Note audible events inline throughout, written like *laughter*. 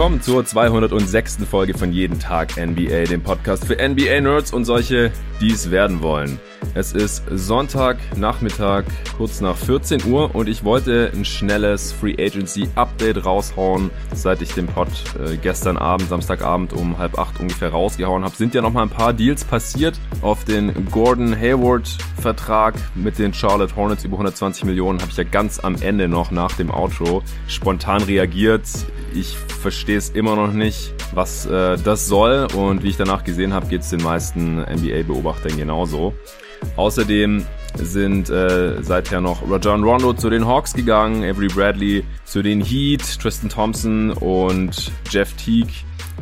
willkommen zur 206. Folge von Jeden Tag NBA, dem Podcast für NBA-Nerds und solche, die es werden wollen. Es ist Sonntagnachmittag, kurz nach 14 Uhr und ich wollte ein schnelles Free Agency Update raushauen, seit ich den Pod äh, gestern Abend, Samstagabend um halb acht ungefähr rausgehauen habe. Sind ja noch mal ein paar Deals passiert auf den Gordon Hayward Vertrag mit den Charlotte Hornets über 120 Millionen habe ich ja ganz am Ende noch nach dem Outro spontan reagiert. Ich verstehe es immer noch nicht, was äh, das soll und wie ich danach gesehen habe, geht es den meisten NBA-Beobachtern genauso. Außerdem sind äh, seither noch Rajon Rondo zu den Hawks gegangen, Avery Bradley zu den Heat, Tristan Thompson und Jeff Teague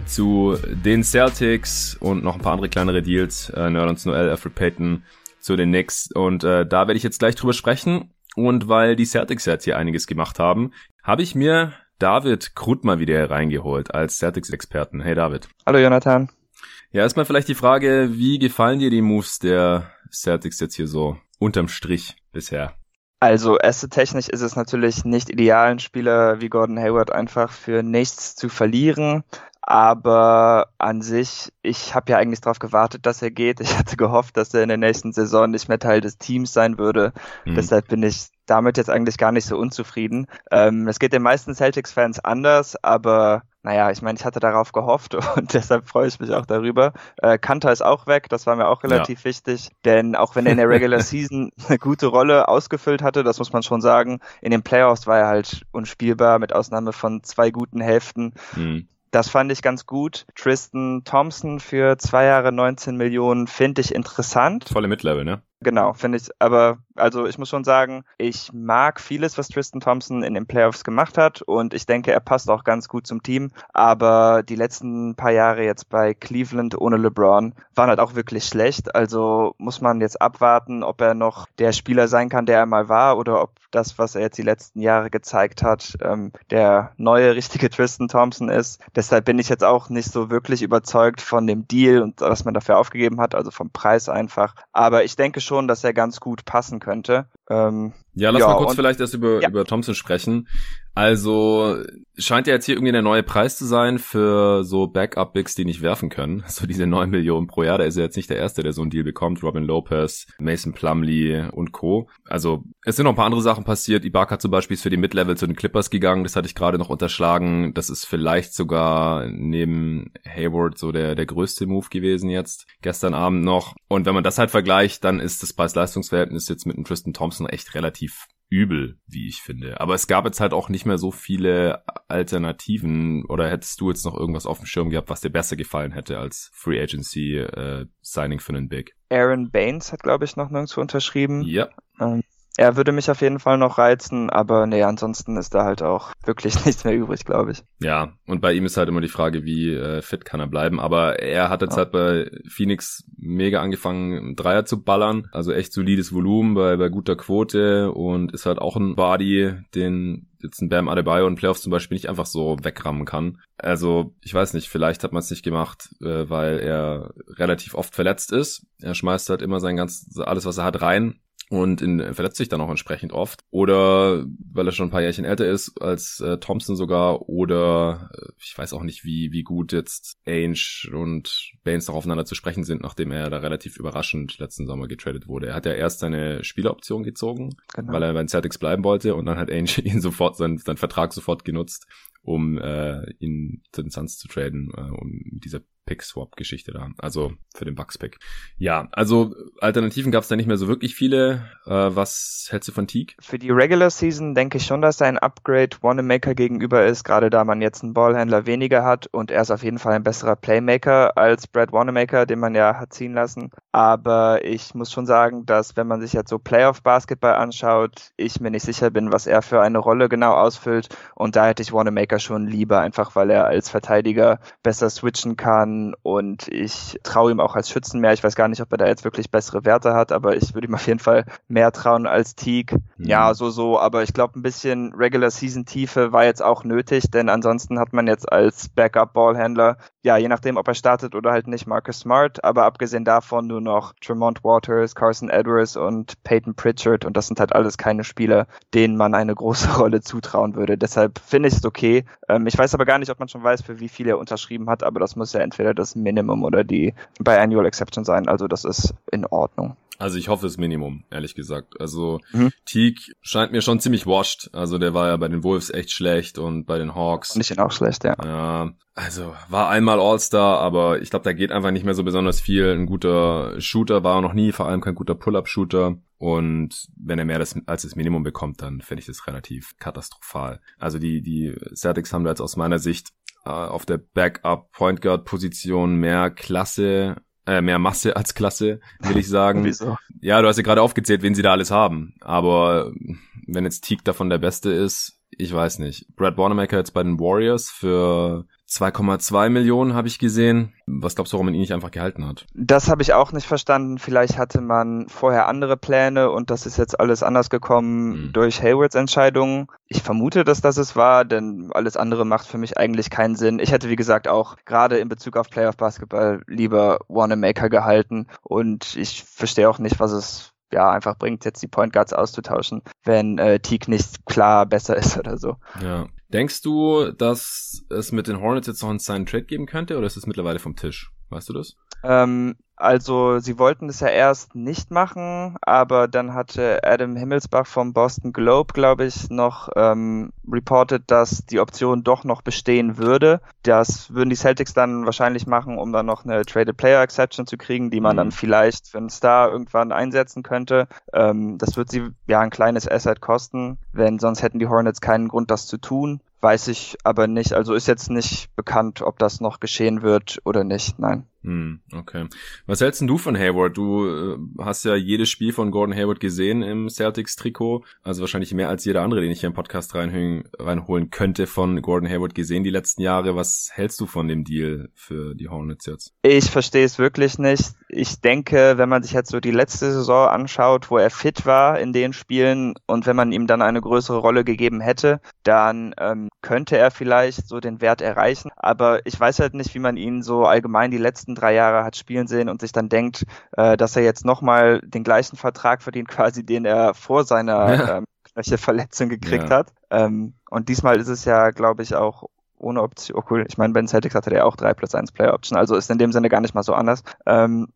zu den Celtics und noch ein paar andere kleinere Deals. Äh, Nerlens Noel, Alfred Payton zu den Knicks. Und äh, da werde ich jetzt gleich drüber sprechen. Und weil die Celtics jetzt hier einiges gemacht haben, habe ich mir David Krut mal wieder hereingeholt als Celtics-Experten. Hey David. Hallo Jonathan. Ja, erstmal vielleicht die Frage, wie gefallen dir die Moves der Celtics jetzt hier so unterm Strich bisher? Also asset-technisch ist es natürlich nicht ideal, einen Spieler wie Gordon Hayward einfach für nichts zu verlieren. Aber an sich, ich habe ja eigentlich darauf gewartet, dass er geht. Ich hatte gehofft, dass er in der nächsten Saison nicht mehr Teil des Teams sein würde. Mhm. Deshalb bin ich damit jetzt eigentlich gar nicht so unzufrieden. Ähm, das geht den meisten Celtics-Fans anders, aber naja, ich meine, ich hatte darauf gehofft *laughs* und deshalb freue ich mich auch darüber. Äh, Kanter ist auch weg, das war mir auch relativ ja. wichtig, denn auch wenn er in der Regular *laughs* Season eine gute Rolle ausgefüllt hatte, das muss man schon sagen, in den Playoffs war er halt unspielbar, mit Ausnahme von zwei guten Hälften. Mhm. Das fand ich ganz gut. Tristan Thompson für zwei Jahre 19 Millionen finde ich interessant. Volle Midlevel, ne? Genau, finde ich, aber also ich muss schon sagen, ich mag vieles, was Tristan Thompson in den Playoffs gemacht hat und ich denke, er passt auch ganz gut zum Team, aber die letzten paar Jahre jetzt bei Cleveland ohne LeBron waren halt auch wirklich schlecht, also muss man jetzt abwarten, ob er noch der Spieler sein kann, der er mal war oder ob das, was er jetzt die letzten Jahre gezeigt hat, ähm, der neue *laughs* richtige Tristan Thompson ist. Deshalb bin ich jetzt auch nicht so wirklich überzeugt von dem Deal und was man dafür aufgegeben hat, also vom Preis einfach, aber ich denke schon, dass er ganz gut passen könnte. Ähm, ja, lass ja, mal kurz vielleicht erst über, ja. über Thompson sprechen. Also scheint ja jetzt hier irgendwie der neue Preis zu sein für so Backup-Bigs, die nicht werfen können. *laughs* So diese neun Millionen pro Jahr. Da ist er jetzt nicht der Erste, der so einen Deal bekommt. Robin Lopez, Mason Plumley und Co. Also es sind noch ein paar andere Sachen passiert. Ibaka zum Beispiel ist für die Mid-Level zu den Clippers gegangen. Das hatte ich gerade noch unterschlagen. Das ist vielleicht sogar neben Hayward so der, der größte Move gewesen jetzt. Gestern Abend noch. Und wenn man das halt vergleicht, dann ist das Preis-Leistungs-Verhältnis jetzt mit einem Tristan Thompson echt relativ übel, wie ich finde. Aber es gab jetzt halt auch nicht mehr so viele Alternativen. Oder hättest du jetzt noch irgendwas auf dem Schirm gehabt, was dir besser gefallen hätte als Free Agency äh, Signing für einen Big? Aaron Baines hat, glaube ich, noch nirgendwo unterschrieben. Ja. Ähm, er würde mich auf jeden Fall noch reizen, aber nee, ansonsten ist da halt auch wirklich *laughs* nichts mehr übrig, glaube ich. Ja, und bei ihm ist halt immer die Frage, wie äh, fit kann er bleiben. Aber er hat jetzt ja. halt bei Phoenix mega angefangen, Dreier zu ballern. Also echt solides Volumen bei, bei guter Quote und ist halt auch ein Body, den jetzt ein Bam Adebayo in Playoffs zum Beispiel nicht einfach so wegrammen kann. Also ich weiß nicht, vielleicht hat man es nicht gemacht, äh, weil er relativ oft verletzt ist. Er schmeißt halt immer sein ganz alles, was er hat, rein und in, verletzt sich dann auch entsprechend oft. Oder weil er schon ein paar Jährchen älter ist als äh, Thompson sogar. Oder äh, ich weiß auch nicht, wie, wie gut jetzt Ainge und Baines noch aufeinander zu sprechen sind, nachdem er da relativ überraschend letzten Sommer getradet wurde. Er hat ja erst seine Spieleroption gezogen, genau. weil er bei den Celtics bleiben wollte und dann hat Ainge *laughs* ihn sofort, seinen, seinen Vertrag sofort genutzt, um äh, ihn zu den Suns zu traden, äh, um dieser Pick-Swap-Geschichte da. Also für den Bucks-Pick. Ja, also Alternativen gab es da nicht mehr so wirklich viele. Äh, was hältst du von Teague? Für die Regular Season denke ich schon, dass er ein Upgrade Wanamaker gegenüber ist, gerade da man jetzt einen Ballhändler weniger hat und er ist auf jeden Fall ein besserer Playmaker als Brad Wanamaker, den man ja hat ziehen lassen. Aber ich muss schon sagen, dass wenn man sich jetzt so Playoff-Basketball anschaut, ich mir nicht sicher bin, was er für eine Rolle genau ausfüllt und da hätte ich Wanamaker schon lieber, einfach weil er als Verteidiger besser switchen kann und ich traue ihm auch als Schützen mehr. Ich weiß gar nicht, ob er da jetzt wirklich bessere Werte hat, aber ich würde ihm auf jeden Fall mehr trauen als Teague. Mhm. Ja, so, so, aber ich glaube, ein bisschen Regular Season Tiefe war jetzt auch nötig, denn ansonsten hat man jetzt als Backup Ballhändler ja, je nachdem, ob er startet oder halt nicht, Marcus Smart, aber abgesehen davon nur noch Tremont Waters, Carson Edwards und Peyton Pritchard und das sind halt alles keine Spieler, denen man eine große *laughs* Rolle zutrauen würde. Deshalb finde ich es okay. Ähm, ich weiß aber gar nicht, ob man schon weiß, für wie viel er unterschrieben hat, aber das muss ja entweder das Minimum oder die Biannual Exception sein, also das ist in Ordnung. Also ich hoffe es Minimum, ehrlich gesagt. Also mhm. Teague scheint mir schon ziemlich washed. Also der war ja bei den Wolves echt schlecht und bei den Hawks. Nicht ihn auch schlecht, ja. Ja, also war einmal All-Star, aber ich glaube, da geht einfach nicht mehr so besonders viel. Ein guter Shooter war er noch nie, vor allem kein guter Pull-Up-Shooter. Und wenn er mehr das, als das Minimum bekommt, dann finde ich das relativ katastrophal. Also die, die Celtics haben da jetzt aus meiner Sicht äh, auf der Backup Point Guard Position mehr Klasse äh, mehr Masse als Klasse, will ich sagen. Wieso? Ja, du hast ja gerade aufgezählt, wen sie da alles haben. Aber wenn jetzt Teague davon der Beste ist, ich weiß nicht. Brad Wanamaker jetzt bei den Warriors für 2,2 Millionen habe ich gesehen. Was glaubst du, warum man ihn nicht einfach gehalten hat? Das habe ich auch nicht verstanden. Vielleicht hatte man vorher andere Pläne und das ist jetzt alles anders gekommen mhm. durch Haywards Entscheidungen. Ich vermute, dass das es war, denn alles andere macht für mich eigentlich keinen Sinn. Ich hätte, wie gesagt, auch gerade in Bezug auf Playoff Basketball lieber Wanamaker gehalten und ich verstehe auch nicht, was es ja, einfach bringt, jetzt die Point Guards auszutauschen, wenn äh, Teague nicht klar besser *laughs* ist oder so. Ja. Denkst du, dass es mit den Hornets jetzt noch einen Sign Trade geben könnte oder ist es mittlerweile vom Tisch? Weißt du das? Ähm, also sie wollten es ja erst nicht machen, aber dann hatte Adam Himmelsbach vom Boston Globe, glaube ich, noch ähm, reported, dass die Option doch noch bestehen würde. Das würden die Celtics dann wahrscheinlich machen, um dann noch eine Traded Player Exception zu kriegen, die man mhm. dann vielleicht für einen Star irgendwann einsetzen könnte. Ähm, das wird sie ja ein kleines Asset kosten, wenn sonst hätten die Hornets keinen Grund, das zu tun. Weiß ich aber nicht. Also ist jetzt nicht bekannt, ob das noch geschehen wird oder nicht. Nein. Hm, okay. Was hältst du von Hayward? Du äh, hast ja jedes Spiel von Gordon Hayward gesehen im Celtics-Trikot. Also wahrscheinlich mehr als jeder andere, den ich hier im Podcast reinholen, reinholen könnte, von Gordon Hayward gesehen die letzten Jahre. Was hältst du von dem Deal für die Hornets jetzt? Ich verstehe es wirklich nicht. Ich denke, wenn man sich jetzt so die letzte Saison anschaut, wo er fit war in den Spielen und wenn man ihm dann eine größere Rolle gegeben hätte, dann ähm, könnte er vielleicht so den Wert erreichen. Aber ich weiß halt nicht, wie man ihn so allgemein die letzten drei Jahre hat spielen sehen und sich dann denkt, äh, dass er jetzt nochmal den gleichen Vertrag verdient, quasi den er vor seiner ja. ähm, Knöchelverletzung gekriegt ja. hat. Ähm, und diesmal ist es ja, glaube ich, auch ohne Option. Oh cool, ich meine, Ben Celtics hatte der auch 3 plus 1 Player Option, also ist in dem Sinne gar nicht mal so anders. Ähm,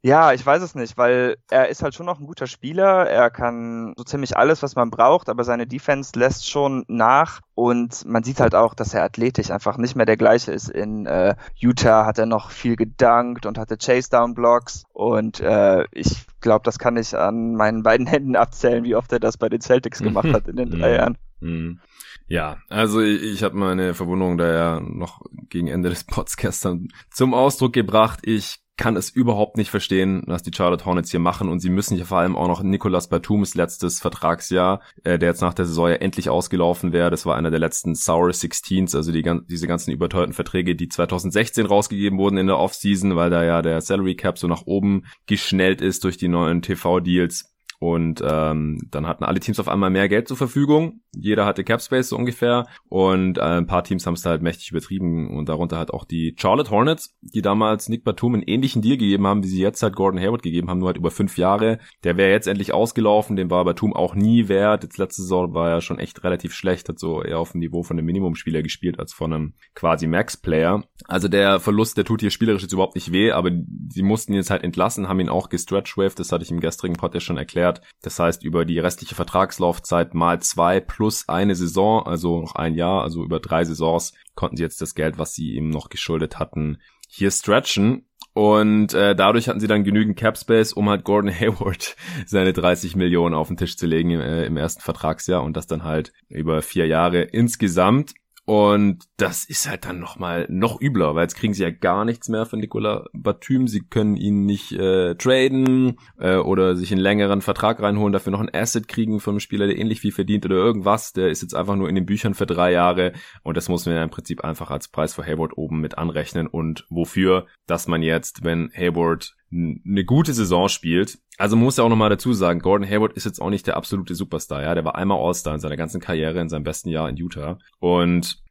ja, ich weiß es nicht, weil er ist halt schon noch ein guter Spieler. Er kann so ziemlich alles, was man braucht, aber seine Defense lässt schon nach und man sieht halt auch, dass er athletisch einfach nicht mehr der gleiche ist. In äh, Utah hat er noch viel gedankt und hatte Chase-Down-Blocks und äh, ich glaube, das kann ich an meinen beiden Händen abzählen, wie oft er das bei den Celtics gemacht hat in den *laughs* drei Jahren. Mhm. Ja, also ich, ich habe meine Verwunderung da ja noch gegen Ende des Pods gestern zum Ausdruck gebracht. Ich kann es überhaupt nicht verstehen, was die Charlotte Hornets hier machen und sie müssen hier vor allem auch noch Nicolas Batums letztes Vertragsjahr, äh, der jetzt nach der Saison ja endlich ausgelaufen wäre. Das war einer der letzten Sour Sixteens, also die, diese ganzen überteuerten Verträge, die 2016 rausgegeben wurden in der Offseason, weil da ja der Salary Cap so nach oben geschnellt ist durch die neuen TV-Deals. Und ähm, dann hatten alle Teams auf einmal mehr Geld zur Verfügung. Jeder hatte Capspace so ungefähr. Und äh, ein paar Teams haben es halt mächtig übertrieben. Und darunter halt auch die Charlotte Hornets, die damals Nick Batum einen ähnlichen Deal gegeben haben, wie sie jetzt halt Gordon Hayward gegeben haben, nur halt über fünf Jahre. Der wäre jetzt endlich ausgelaufen, den war Batum auch nie wert. Jetzt letzte Saison war er schon echt relativ schlecht, hat so eher auf dem Niveau von einem Minimumspieler gespielt als von einem quasi Max-Player. Also der Verlust, der tut hier spielerisch jetzt überhaupt nicht weh, aber sie mussten ihn jetzt halt entlassen, haben ihn auch gestretchwaved, das hatte ich im gestrigen Pod ja schon erklärt erklärt. Das heißt, über die restliche Vertragslaufzeit mal zwei plus eine Saison, also noch ein Jahr, also über drei Saisons, konnten sie jetzt das Geld, was sie ihm noch geschuldet hatten, hier stretchen. Und äh, dadurch hatten sie dann genügend Cap Space, um halt Gordon *laughs* Hayward seine 30 Millionen auf den Tisch zu legen äh, im ersten Vertragsjahr und das dann halt über vier Jahre insgesamt. Und das ist halt dann nochmal noch übler, weil jetzt kriegen sie ja gar nichts mehr von Nicola Batum. Sie können ihn nicht äh, traden äh, oder sich einen längeren Vertrag reinholen, dafür noch ein Asset kriegen von einem Spieler, der ähnlich viel verdient oder irgendwas. Der ist jetzt einfach nur in den Büchern für drei Jahre und das muss man ja im Prinzip einfach als Preis für Hayward oben mit anrechnen. Und wofür? Dass man jetzt, wenn Hayward eine gute Saison spielt. Also man muss ja auch nochmal dazu sagen, Gordon Hayward ist jetzt auch nicht der absolute Superstar, ja. Der war einmal All-Star in seiner ganzen Karriere, in seinem besten Jahr in Utah. Und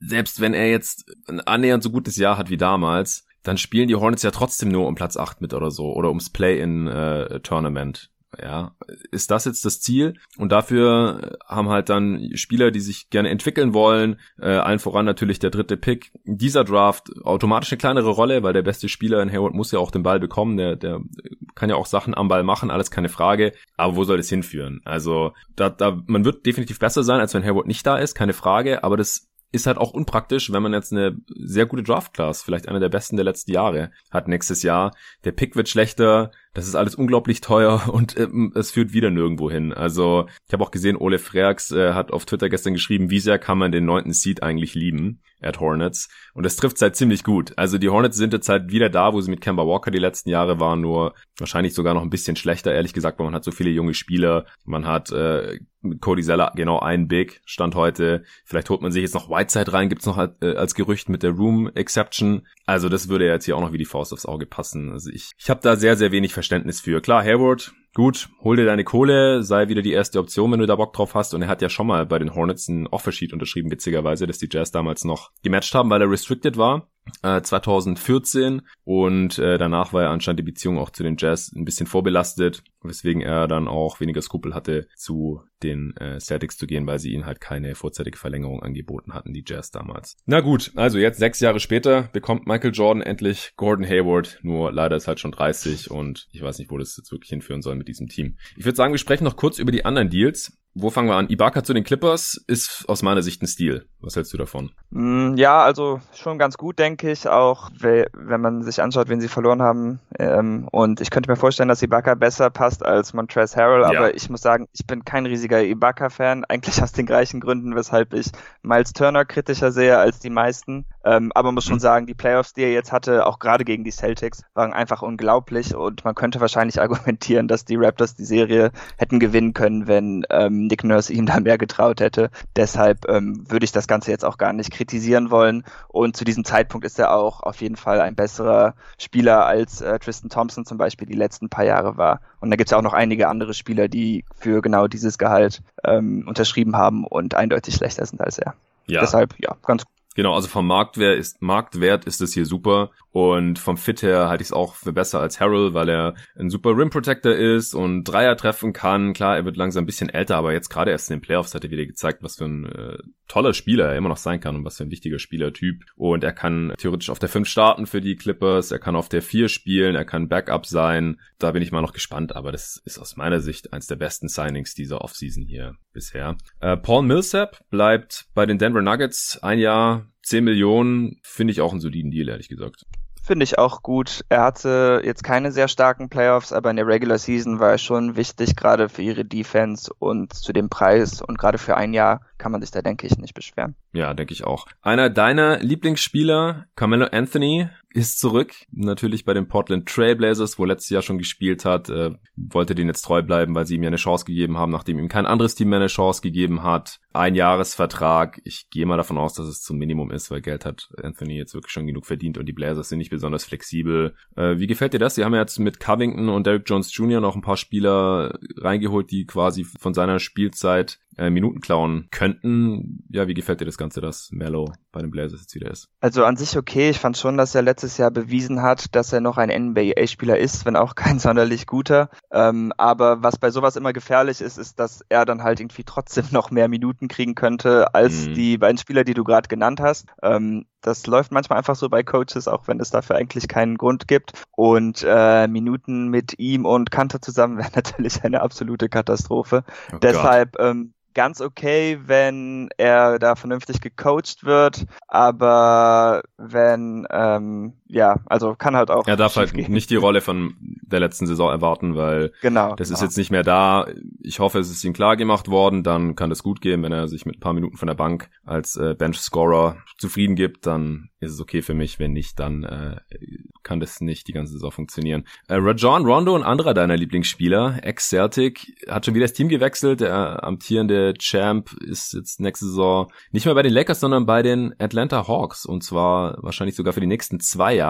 selbst wenn er jetzt ein annähernd so gutes Jahr hat wie damals, dann spielen die Hornets ja trotzdem nur um Platz 8 mit oder so oder ums Play-in-Tournament. Äh, ja, ist das jetzt das Ziel? Und dafür haben halt dann Spieler, die sich gerne entwickeln wollen, äh, allen voran natürlich der dritte Pick. Dieser Draft automatisch eine kleinere Rolle, weil der beste Spieler in Hayward muss ja auch den Ball bekommen, der, der kann ja auch Sachen am Ball machen, alles keine Frage. Aber wo soll das hinführen? Also, da, da, man wird definitiv besser sein, als wenn Hayward nicht da ist, keine Frage, aber das ist halt auch unpraktisch, wenn man jetzt eine sehr gute Draft-Class, vielleicht eine der besten der letzten Jahre, hat nächstes Jahr. Der Pick wird schlechter, das ist alles unglaublich teuer *laughs* und äh, es führt wieder nirgendwo hin. Also ich habe auch gesehen, Ole Freaks äh, hat auf Twitter gestern geschrieben, wie sehr kann man den neunten Seed eigentlich lieben at Hornets. Und das trifft halt ziemlich gut. Also die Hornets sind jetzt halt wieder da, wo sie mit Kemba Walker die letzten Jahre waren, nur wahrscheinlich sogar noch ein bisschen schlechter, ehrlich gesagt, weil man hat so viele junge Spieler. Man hat äh, Cody Zeller genau einen Big, Stand heute. Vielleicht holt man sich jetzt noch Whiteside rein, gibt's noch als, äh, als Gerücht mit der Room Exception. Also das würde jetzt hier auch noch wie die Faust aufs Auge passen. Also ich, ich habe da sehr, sehr wenig Verständnis für. Klar, Hayward, gut, hol dir deine Kohle, sei wieder die erste Option, wenn du da Bock drauf hast. Und er hat ja schon mal bei den Hornets ein Offersheet unterschrieben, witzigerweise, dass die Jazz damals noch gematcht haben, weil er restricted war. 2014 äh, und äh, danach war er anscheinend die Beziehung auch zu den Jazz ein bisschen vorbelastet, weswegen er dann auch weniger Skrupel hatte, zu den äh, Celtics zu gehen, weil sie ihnen halt keine vorzeitige Verlängerung angeboten hatten, die Jazz damals. Na gut, also jetzt sechs Jahre später bekommt Michael Jordan endlich Gordon Hayward, nur leider ist halt schon 30 und ich weiß nicht, wo das jetzt wirklich hinführen soll mit diesem Team. Ich würde sagen, wir sprechen noch kurz über die anderen Deals. Wo fangen wir an? Ibaka zu den Clippers ist aus meiner Sicht ein Stil. Was hältst du davon? Mm, ja, also schon ganz gut, denke ich. Auch wenn man sich anschaut, wen sie verloren haben. Ähm, und ich könnte mir vorstellen, dass Ibaka besser passt als Montrezl Harrell. Aber ja. ich muss sagen, ich bin kein riesiger Ibaka-Fan. *laughs* Eigentlich aus den gleichen Gründen, weshalb ich Miles Turner kritischer sehe als die meisten. Ähm, aber muss schon mhm. sagen, die Playoffs, die er jetzt hatte, auch gerade gegen die Celtics, waren einfach unglaublich. Und man könnte wahrscheinlich *laughs* argumentieren, dass die Raptors die Serie hätten gewinnen können, wenn ähm, Nick Nurse ihm da mehr getraut hätte. Deshalb ähm, würde ich das Ganze jetzt auch gar nicht kritisieren wollen. Und zu diesem Zeitpunkt ist er auch auf jeden Fall ein besserer Spieler als äh, Tristan Thompson zum Beispiel die letzten paar Jahre war. Und da gibt es ja auch noch einige andere Spieler, die für genau dieses Gehalt ähm, unterschrieben haben und eindeutig schlechter sind als er. Ja. Deshalb, ja, ganz Genau, also vom Marktwert ist, Marktwert ist es hier super. Und vom Fit her halte ich es auch für besser als Harold, weil er ein super Rim Protector ist und Dreier treffen kann. Klar, er wird langsam ein bisschen älter, aber jetzt gerade erst in den Playoffs hat er wieder gezeigt, was für ein äh, toller Spieler er immer noch sein kann und was für ein wichtiger Spielertyp. Und er kann theoretisch auf der 5 starten für die Clippers, er kann auf der 4 spielen, er kann Backup sein. Da bin ich mal noch gespannt, aber das ist aus meiner Sicht eins der besten Signings dieser Offseason hier bisher. Äh, Paul Millsap bleibt bei den Denver Nuggets ein Jahr 10 Millionen finde ich auch einen soliden Deal, ehrlich gesagt. Finde ich auch gut. Er hatte jetzt keine sehr starken Playoffs, aber in der Regular Season war er schon wichtig, gerade für ihre Defense und zu dem Preis. Und gerade für ein Jahr kann man sich da, denke ich, nicht beschweren. Ja, denke ich auch. Einer deiner Lieblingsspieler, Carmelo Anthony, ist zurück. Natürlich bei den Portland Trailblazers, wo letztes Jahr schon gespielt hat. Äh, wollte den jetzt treu bleiben, weil sie ihm ja eine Chance gegeben haben, nachdem ihm kein anderes Team mehr eine Chance gegeben hat. Ein Jahresvertrag. Ich gehe mal davon aus, dass es zum Minimum ist, weil Geld hat Anthony jetzt wirklich schon genug verdient und die Blazers sind nicht besonders flexibel. Äh, wie gefällt dir das? Sie haben jetzt mit Covington und Derrick Jones Jr. noch ein paar Spieler reingeholt, die quasi von seiner Spielzeit äh, Minuten klauen könnten. Ja, wie gefällt dir das Ganze, dass Mello bei den Blazers jetzt wieder ist? Also an sich okay. Ich fand schon, dass er letztes Jahr bewiesen hat, dass er noch ein NBA-Spieler ist, wenn auch *laughs* kein sonderlich guter. Ähm, aber was bei sowas immer gefährlich ist, ist, dass er dann halt irgendwie trotzdem noch mehr Minuten kriegen könnte als mhm. die beiden Spieler, die du gerade genannt hast. Ähm, das läuft manchmal einfach so bei Coaches, auch wenn es dafür eigentlich keinen Grund gibt. Und äh, Minuten mit ihm und Kanter zusammen *laughs* wäre natürlich eine absolute Katastrophe. Oh Deshalb ähm, ganz okay, wenn er da vernünftig gecoacht wird, aber wenn, ähm, ja, also kann halt auch. Er darf halt gehen. nicht die Rolle von der letzten Saison erwarten, weil genau, das ist genau. jetzt nicht mehr da. Ich hoffe, es ist ihm klar gemacht worden, dann kann das gut gehen, wenn er sich mit ein paar Minuten von der Bank als äh, Bench-Scorer zufrieden gibt, dann ist es okay für mich. Wenn nicht, dann äh, kann das nicht die ganze Saison funktionieren. Äh, Rajon Rondo, ein anderer deiner Lieblingsspieler, ex-Celtic, hat schon wieder das Team gewechselt. Der amtierende Champ ist jetzt nächste Saison nicht mehr bei den Lakers, sondern bei den Atlanta Hawks. Und zwar wahrscheinlich sogar für die nächsten zwei Jahre.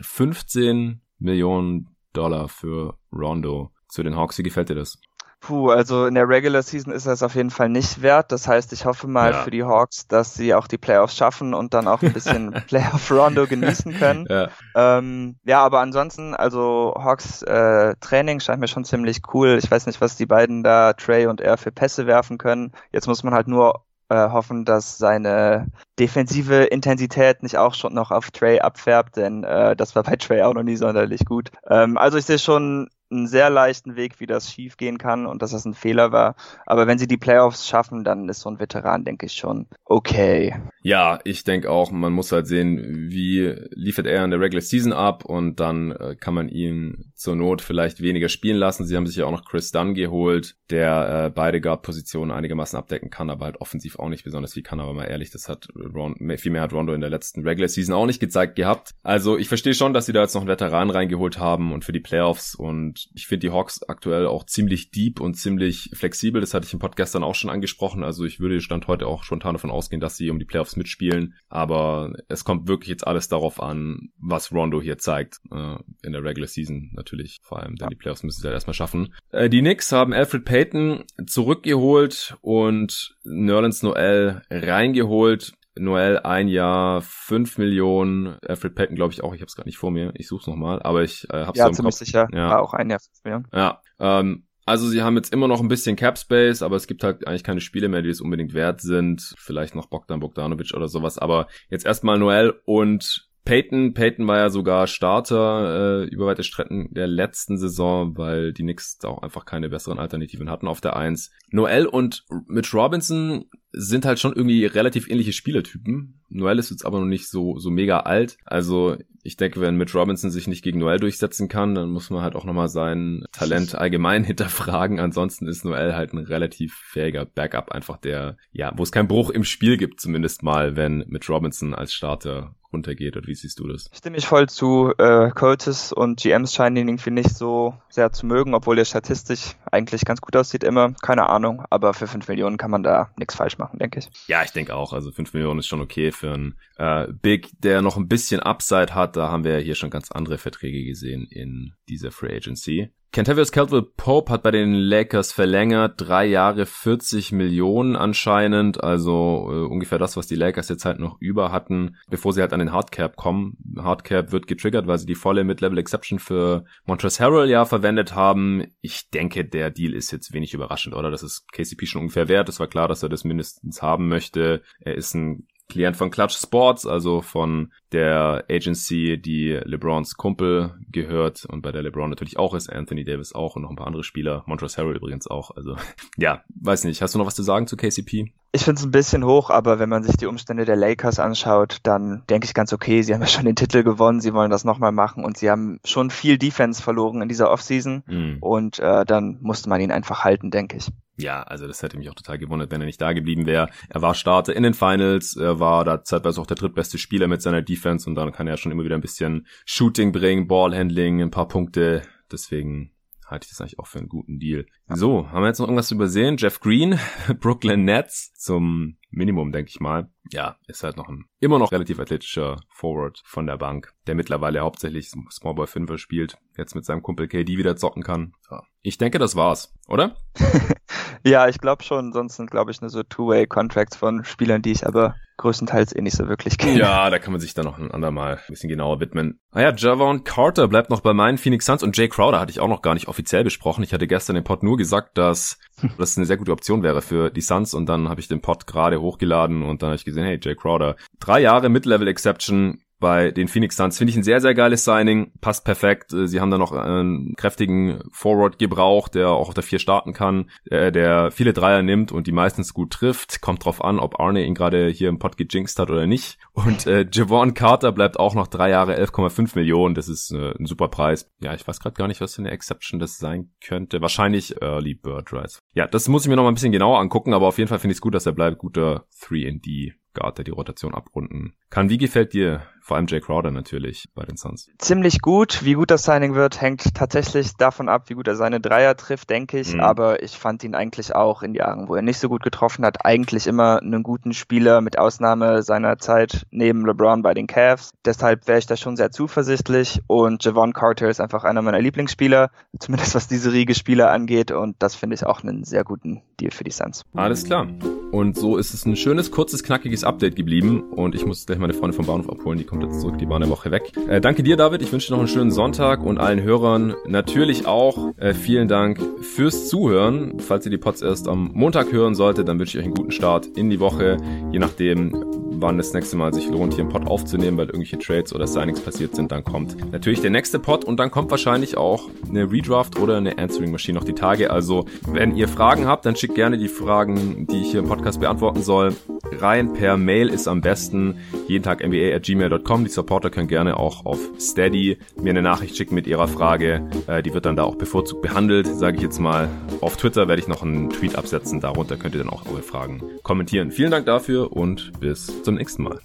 15 Millionen Dollar für Rondo zu den Hawks. Wie gefällt dir das? Puh, also in der Regular Season ist das auf jeden Fall nicht wert. Das heißt, ich hoffe mal ja. für die Hawks, dass sie auch die Playoffs schaffen und dann auch ein bisschen *laughs* Playoff Rondo genießen können. Ja. Ähm, ja, aber ansonsten, also Hawks äh, Training scheint mir schon ziemlich cool. Ich weiß nicht, was die beiden da, Trey und er, für Pässe werfen können. Jetzt muss man halt nur äh, hoffen, dass seine defensive Intensität nicht auch schon noch auf Trey abfärbt, denn äh, das war bei Trey auch noch nie sonderlich gut. Ähm, also ich sehe schon einen sehr leichten Weg, wie das schief gehen kann und dass das ein Fehler war. Aber wenn sie die Playoffs schaffen, dann ist so ein Veteran, denke ich, schon okay. Ja, ich denke auch, man muss halt sehen, wie liefert er in der Regular Season ab und dann äh, kann man ihn zur Not vielleicht weniger spielen lassen. Sie haben sich ja auch noch Chris Dunn geholt, der äh, beide Guard-Positionen einigermaßen abdecken kann, aber halt offensiv auch nicht besonders viel kann. Aber mal ehrlich, das hat Ron, viel mehr hat Rondo in der letzten Regular Season auch nicht gezeigt gehabt. Also ich verstehe schon, dass sie da jetzt noch einen Veteran reingeholt haben und für die Playoffs und ich finde die Hawks aktuell auch ziemlich deep und ziemlich flexibel. Das hatte ich im Podcast dann auch schon angesprochen. Also ich würde Stand heute auch spontan davon ausgehen, dass sie um die Playoffs mitspielen. Aber es kommt wirklich jetzt alles darauf an, was Rondo hier zeigt. Äh, in der Regular Season natürlich vor allem, denn ja. die Playoffs müssen sie halt erstmal schaffen. Äh, die Knicks haben Alfred Payton zurückgeholt und Nerlens Noel reingeholt. Noel ein Jahr, fünf Millionen. Alfred Patton glaube ich auch. Ich habe es gerade nicht vor mir. Ich suche es nochmal, aber ich äh, habe es ja, so ziemlich Kopf. sicher. Ja, War auch ein Jahr, fünf Millionen. Ja, ähm, also sie haben jetzt immer noch ein bisschen Cap Space, aber es gibt halt eigentlich keine Spiele mehr, die es unbedingt wert sind. Vielleicht noch Bogdan Bogdanovic oder sowas. Aber jetzt erstmal Noel und Peyton, Peyton war ja sogar Starter äh, über weite Strecken der letzten Saison, weil die Knicks auch einfach keine besseren Alternativen hatten auf der Eins. Noel und Mitch Robinson sind halt schon irgendwie relativ ähnliche Spielertypen. Noel ist jetzt aber noch nicht so, so mega alt. Also ich denke, wenn Mitch Robinson sich nicht gegen Noel durchsetzen kann, dann muss man halt auch nochmal sein Talent *laughs* allgemein hinterfragen. Ansonsten ist Noel halt ein relativ fähiger Backup, einfach der, ja, wo es keinen Bruch im Spiel gibt, zumindest mal, wenn Mitch Robinson als Starter runtergeht. Oder wie siehst du das? Stimme ich voll zu. Äh, Curtis und GMs scheinen ihn irgendwie nicht so sehr zu mögen, obwohl er statistisch eigentlich ganz gut aussieht immer. Keine Ahnung, aber für 5 Millionen kann man da nichts falsch machen, denke ich. Ja, ich denke auch. Also 5 Millionen ist schon okay für einen äh, Big, der noch ein bisschen Upside hat. Da haben wir ja hier schon ganz andere Verträge gesehen in dieser Free Agency. Kentavious Caldwell Pope hat bei den Lakers verlängert, drei Jahre 40 Millionen anscheinend, also äh, ungefähr das, was die Lakers jetzt halt noch über hatten, bevor sie halt an den Hardcap kommen. Hardcap wird getriggert, weil sie die volle Mid-Level Exception für Montrezl Harrell ja verwendet haben. Ich denke, der Deal ist jetzt wenig überraschend, oder? Das ist KCP schon ungefähr wert. Es war klar, dass er das mindestens haben möchte. Er ist ein Klient von Clutch Sports, also von der Agency, die LeBrons Kumpel gehört und bei der LeBron natürlich auch ist, Anthony Davis auch und noch ein paar andere Spieler, Montrezl Harrell übrigens auch. Also *laughs* ja, weiß nicht. Hast du noch was zu sagen zu KCP? Ich finde es ein bisschen hoch, aber wenn man sich die Umstände der Lakers anschaut, dann denke ich ganz okay. Sie haben ja schon den Titel gewonnen, sie wollen das nochmal machen und sie haben schon viel Defense verloren in dieser Offseason mhm. und äh, dann musste man ihn einfach halten, denke ich. Ja, also das hätte mich auch total gewundert, wenn er nicht da geblieben wäre. Er war Starter in den Finals, er war da zeitweise auch der drittbeste Spieler mit seiner Defense und dann kann er schon immer wieder ein bisschen Shooting bringen, Ballhandling, ein paar Punkte. Deswegen halte ich das eigentlich auch für einen guten Deal. So, haben wir jetzt noch irgendwas übersehen? Jeff Green, *laughs* Brooklyn Nets zum Minimum, denke ich mal. Ja, ist halt noch ein immer noch relativ athletischer Forward von der Bank, der mittlerweile hauptsächlich Small Boy 5 spielt, jetzt mit seinem Kumpel KD wieder zocken kann. Ja. Ich denke, das war's, oder? *laughs* ja, ich glaube schon. Sonst sind, glaube ich, nur so Two-Way-Contracts von Spielern, die ich aber größtenteils eh nicht so wirklich kenne. Ja, da kann man sich dann noch ein andermal ein bisschen genauer widmen. Ah ja, Javon Carter bleibt noch bei meinen Phoenix Suns und Jay Crowder hatte ich auch noch gar nicht offiziell besprochen. Ich hatte gestern im Pod nur gesagt, dass *laughs* das eine sehr gute Option wäre für die Suns und dann habe ich den Pod gerade hochgeladen und dann habe ich gesehen, hey, Jay Crowder. Drei Jahre Mid-Level Exception, bei den Phoenix Suns. Finde ich ein sehr, sehr geiles Signing. Passt perfekt. Äh, sie haben da noch einen kräftigen Forward gebraucht, der auch auf der vier starten kann, äh, der viele Dreier nimmt und die meistens gut trifft. Kommt drauf an, ob Arne ihn gerade hier im Pod gejinxt hat oder nicht. Und äh, Javon Carter bleibt auch noch drei Jahre 11,5 Millionen. Das ist äh, ein super Preis. Ja, ich weiß gerade gar nicht, was für eine Exception das sein könnte. Wahrscheinlich Early Bird Rights. Ja, das muss ich mir noch mal ein bisschen genauer angucken, aber auf jeden Fall finde ich es gut, dass er bleibt. Guter 3D Guard, der die Rotation abrunden kann. Wie gefällt dir vor allem Jay Crowder natürlich bei den Suns. Ziemlich gut. Wie gut das Signing wird, hängt tatsächlich davon ab, wie gut er seine Dreier trifft, denke ich. Mhm. Aber ich fand ihn eigentlich auch in Jahren, wo er nicht so gut getroffen hat, eigentlich immer einen guten Spieler, mit Ausnahme seiner Zeit neben LeBron bei den Cavs. Deshalb wäre ich da schon sehr zuversichtlich. Und Javon Carter ist einfach einer meiner Lieblingsspieler, zumindest was diese Riege Spieler angeht. Und das finde ich auch einen sehr guten Deal für die Suns. Alles klar. Und so ist es ein schönes, kurzes, knackiges Update geblieben. Und ich muss gleich meine Freunde vom Bahnhof abholen, die kommt jetzt zurück, die war eine Woche weg. Äh, danke dir, David. Ich wünsche dir noch einen schönen Sonntag und allen Hörern natürlich auch äh, vielen Dank fürs Zuhören. Falls ihr die Pods erst am Montag hören solltet, dann wünsche ich euch einen guten Start in die Woche. Je nachdem, wann das nächste Mal sich lohnt, hier einen Pod aufzunehmen, weil irgendwelche Trades oder Signings passiert sind, dann kommt natürlich der nächste Pod und dann kommt wahrscheinlich auch eine Redraft oder eine Answering Machine noch die Tage. Also, wenn ihr Fragen habt, dann schickt gerne die Fragen, die ich hier im Podcast beantworten soll, rein per Mail ist am besten. Jeden Tag mba at gmail.com. Die Supporter können gerne auch auf Steady mir eine Nachricht schicken mit ihrer Frage. Äh, die wird dann da auch bevorzugt behandelt, sage ich jetzt mal. Auf Twitter werde ich noch einen Tweet absetzen. Darunter könnt ihr dann auch eure Fragen kommentieren. Vielen Dank dafür und bis zum nächsten Mal.